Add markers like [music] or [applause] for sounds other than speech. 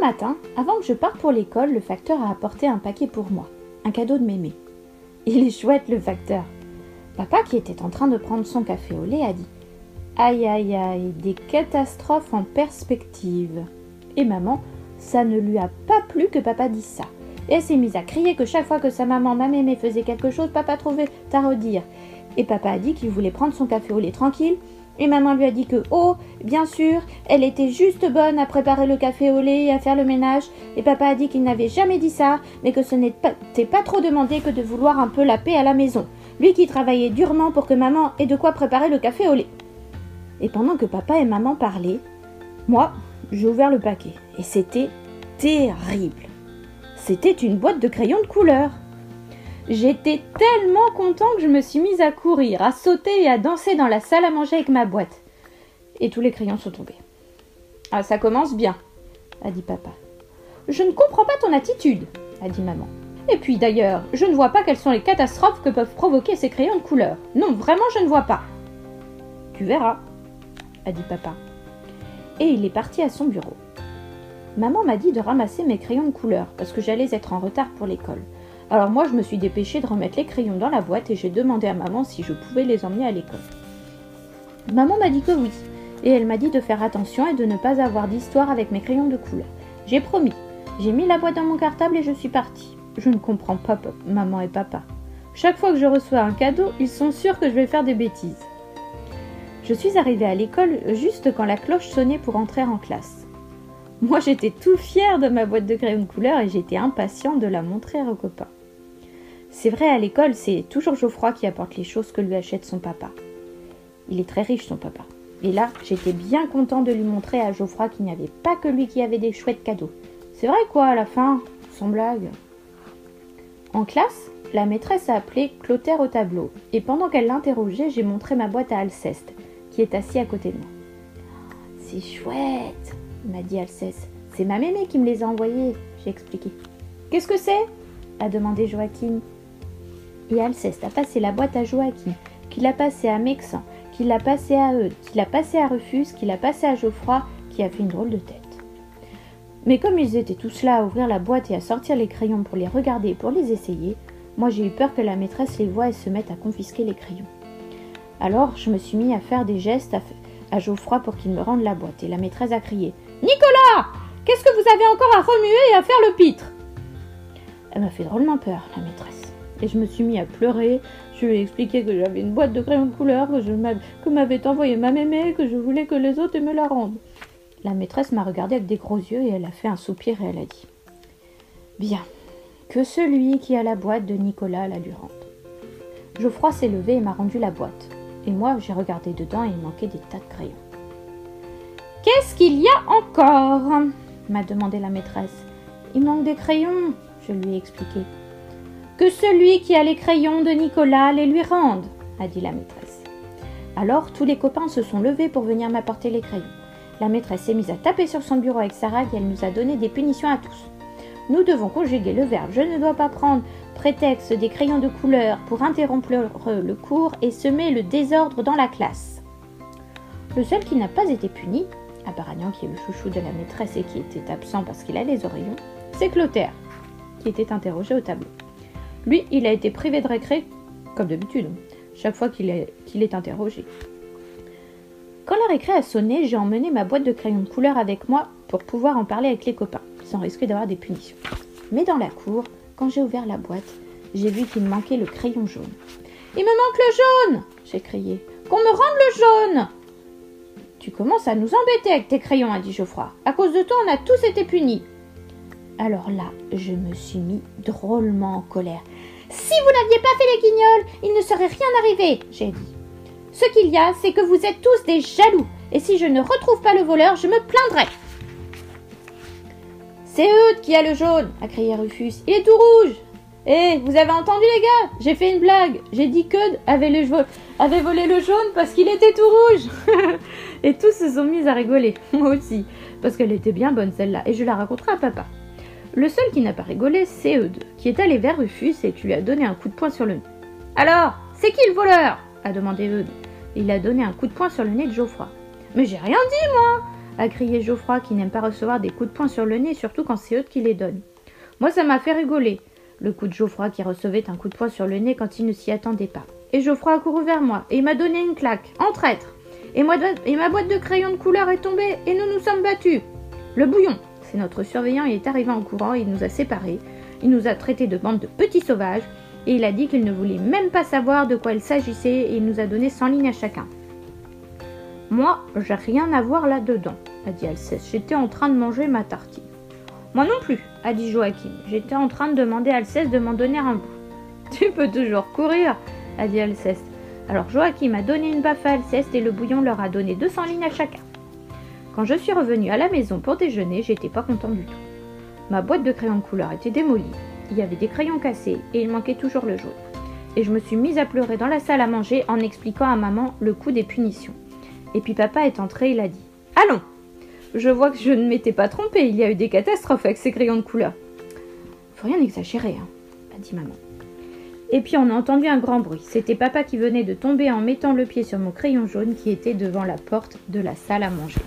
matin, avant que je parte pour l'école, le facteur a apporté un paquet pour moi, un cadeau de mémé. Il est chouette le facteur. Papa, qui était en train de prendre son café au lait, a dit Aïe aïe aïe, des catastrophes en perspective. Et maman, ça ne lui a pas plu que papa dise ça. Et elle s'est mise à crier que chaque fois que sa maman, ma mémé, faisait quelque chose, papa trouvait à redire. Et papa a dit qu'il voulait prendre son café au lait tranquille. Et maman lui a dit que, oh, bien sûr, elle était juste bonne à préparer le café au lait et à faire le ménage. Et papa a dit qu'il n'avait jamais dit ça, mais que ce n'était pas trop demandé que de vouloir un peu la paix à la maison. Lui qui travaillait durement pour que maman ait de quoi préparer le café au lait. Et pendant que papa et maman parlaient, moi, j'ai ouvert le paquet. Et c'était terrible. C'était une boîte de crayons de couleur. J'étais tellement content que je me suis mise à courir, à sauter et à danser dans la salle à manger avec ma boîte. Et tous les crayons sont tombés. Ah, ça commence bien, a dit papa. Je ne comprends pas ton attitude, a dit maman. Et puis d'ailleurs, je ne vois pas quelles sont les catastrophes que peuvent provoquer ces crayons de couleur. Non, vraiment, je ne vois pas. Tu verras, a dit papa. Et il est parti à son bureau. Maman m'a dit de ramasser mes crayons de couleur parce que j'allais être en retard pour l'école. Alors moi, je me suis dépêchée de remettre les crayons dans la boîte et j'ai demandé à maman si je pouvais les emmener à l'école. Maman m'a dit que oui, et elle m'a dit de faire attention et de ne pas avoir d'histoire avec mes crayons de couleur. J'ai promis. J'ai mis la boîte dans mon cartable et je suis partie. Je ne comprends pas maman et papa. Chaque fois que je reçois un cadeau, ils sont sûrs que je vais faire des bêtises. Je suis arrivée à l'école juste quand la cloche sonnait pour entrer en classe. Moi j'étais tout fière de ma boîte de crayons de couleur et j'étais impatiente de la montrer aux copains. C'est vrai, à l'école, c'est toujours Geoffroy qui apporte les choses que lui achète son papa. Il est très riche, son papa. Et là, j'étais bien content de lui montrer à Geoffroy qu'il n'y avait pas que lui qui avait des chouettes cadeaux. C'est vrai quoi, à la fin, sans blague? En classe, la maîtresse a appelé Clotaire au tableau, et pendant qu'elle l'interrogeait, j'ai montré ma boîte à Alceste, qui est assis à côté de moi. C'est chouette, m'a dit Alceste. C'est ma mémé qui me les a envoyés, j'ai expliqué. Qu'est-ce que c'est? a demandé Joachim. Et Alceste a passé la boîte à Joachim, qui l'a passée à Mexan, qui l'a passée à Eudes, qui l'a passée à Rufus, qui l'a passée à Geoffroy, qui a fait une drôle de tête. Mais comme ils étaient tous là à ouvrir la boîte et à sortir les crayons pour les regarder et pour les essayer, moi j'ai eu peur que la maîtresse les voie et se mette à confisquer les crayons. Alors je me suis mis à faire des gestes à, à Geoffroy pour qu'il me rende la boîte, et la maîtresse a crié Nicolas Qu'est-ce que vous avez encore à remuer et à faire le pitre? Elle m'a fait drôlement peur, la maîtresse et je me suis mis à pleurer. Je lui ai expliqué que j'avais une boîte de crayons de couleur que, m'avait envoyé ma mémé, que je voulais que les autres me la rendent. La maîtresse m'a regardé avec des gros yeux et elle a fait un soupir et elle a dit Bien, que celui qui a la boîte de Nicolas la lui rende. Geoffroy s'est levé et m'a rendu la boîte. Et moi, j'ai regardé dedans et il manquait des tas de crayons. Qu'est-ce qu'il y a encore? m'a demandé la maîtresse. Il manque des crayons, je lui ai expliqué. Que celui qui a les crayons de Nicolas les lui rende, a dit la maîtresse. Alors tous les copains se sont levés pour venir m'apporter les crayons. La maîtresse s'est mise à taper sur son bureau avec sa règle et elle nous a donné des punitions à tous. Nous devons conjuguer le verbe je ne dois pas prendre prétexte des crayons de couleur pour interrompre le cours et semer le désordre dans la classe. Le seul qui n'a pas été puni, à qui est le chouchou de la maîtresse et qui était absent parce qu'il a les oreillons, c'est Clotaire, qui était interrogé au tableau. Lui, il a été privé de récré, comme d'habitude, chaque fois qu'il est, interrogé. Quand la récré a sonné, j'ai emmené ma boîte de crayons de couleur avec moi pour pouvoir en parler avec les copains, sans risquer d'avoir des punitions. Mais dans la cour, quand j'ai ouvert la boîte, j'ai vu qu'il manquait le crayon jaune. Il me manque le jaune j'ai crié. Qu'on me rende le jaune Tu commences à nous embêter avec tes crayons, a dit Geoffroy. À cause de toi, on a tous été punis. Alors là, je me suis mis drôlement en colère. Si vous n'aviez pas fait les guignols, il ne serait rien arrivé, j'ai dit. Ce qu'il y a, c'est que vous êtes tous des jaloux, et si je ne retrouve pas le voleur, je me plaindrai. C'est Eudes qui a le jaune, a crié Rufus. Il est tout rouge. Eh, vous avez entendu les gars? J'ai fait une blague. J'ai dit qu'Eudes avait, avait volé le jaune parce qu'il était tout rouge. [laughs] et tous se sont mis à rigoler, [laughs] moi aussi, parce qu'elle était bien bonne celle-là, et je la raconterai à papa. Le seul qui n'a pas rigolé, c'est Eudes, qui est allé vers Rufus et qui lui a donné un coup de poing sur le nez. Alors, c'est qui le voleur? a demandé Eudes. Il a donné un coup de poing sur le nez de Geoffroy. Mais j'ai rien dit, moi a crié Geoffroy qui n'aime pas recevoir des coups de poing sur le nez, surtout quand c'est eux qui les donnent. Moi, ça m'a fait rigoler. Le coup de Geoffroy qui recevait un coup de poing sur le nez quand il ne s'y attendait pas. Et Geoffroy a couru vers moi et il m'a donné une claque, en traître. Et, et ma boîte de crayons de couleur est tombée et nous nous sommes battus. Le bouillon, c'est notre surveillant, il est arrivé en courant, il nous a séparés, il nous a traités de bande de petits sauvages et il a dit qu'il ne voulait même pas savoir de quoi il s'agissait et il nous a donné 100 lignes à chacun. Moi, j'ai rien à voir là-dedans, a dit Alceste. J'étais en train de manger ma tartine. Moi non plus, a dit Joachim. J'étais en train de demander à Alceste de m'en donner un bout. [laughs] Tu peux toujours courir, a dit Alceste. Alors Joachim a donné une baffe à Alceste et le bouillon leur a donné 200 lignes à chacun. Quand je suis revenue à la maison pour déjeuner, j'étais pas content du tout. Ma boîte de crayons de couleur était démolie, il y avait des crayons cassés et il manquait toujours le jaune. Et je me suis mise à pleurer dans la salle à manger en expliquant à maman le coup des punitions. Et puis papa est entré, il a dit Allons Je vois que je ne m'étais pas trompée, il y a eu des catastrophes avec ces crayons de couleur. Faut rien exagérer, hein, a dit maman. Et puis on a entendu un grand bruit. C'était papa qui venait de tomber en mettant le pied sur mon crayon jaune qui était devant la porte de la salle à manger.